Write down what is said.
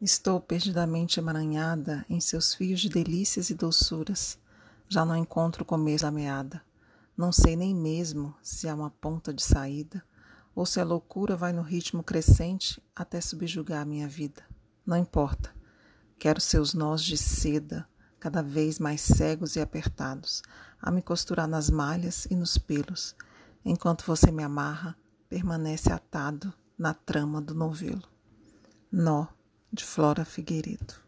Estou perdidamente emaranhada em seus fios de delícias e doçuras. Já não encontro o começo da meada. Não sei nem mesmo se há uma ponta de saída ou se a loucura vai no ritmo crescente até subjugar a minha vida. Não importa. Quero seus nós de seda, cada vez mais cegos e apertados, a me costurar nas malhas e nos pelos, enquanto você me amarra, permanece atado na trama do novelo. Nó de Flora Figueiredo.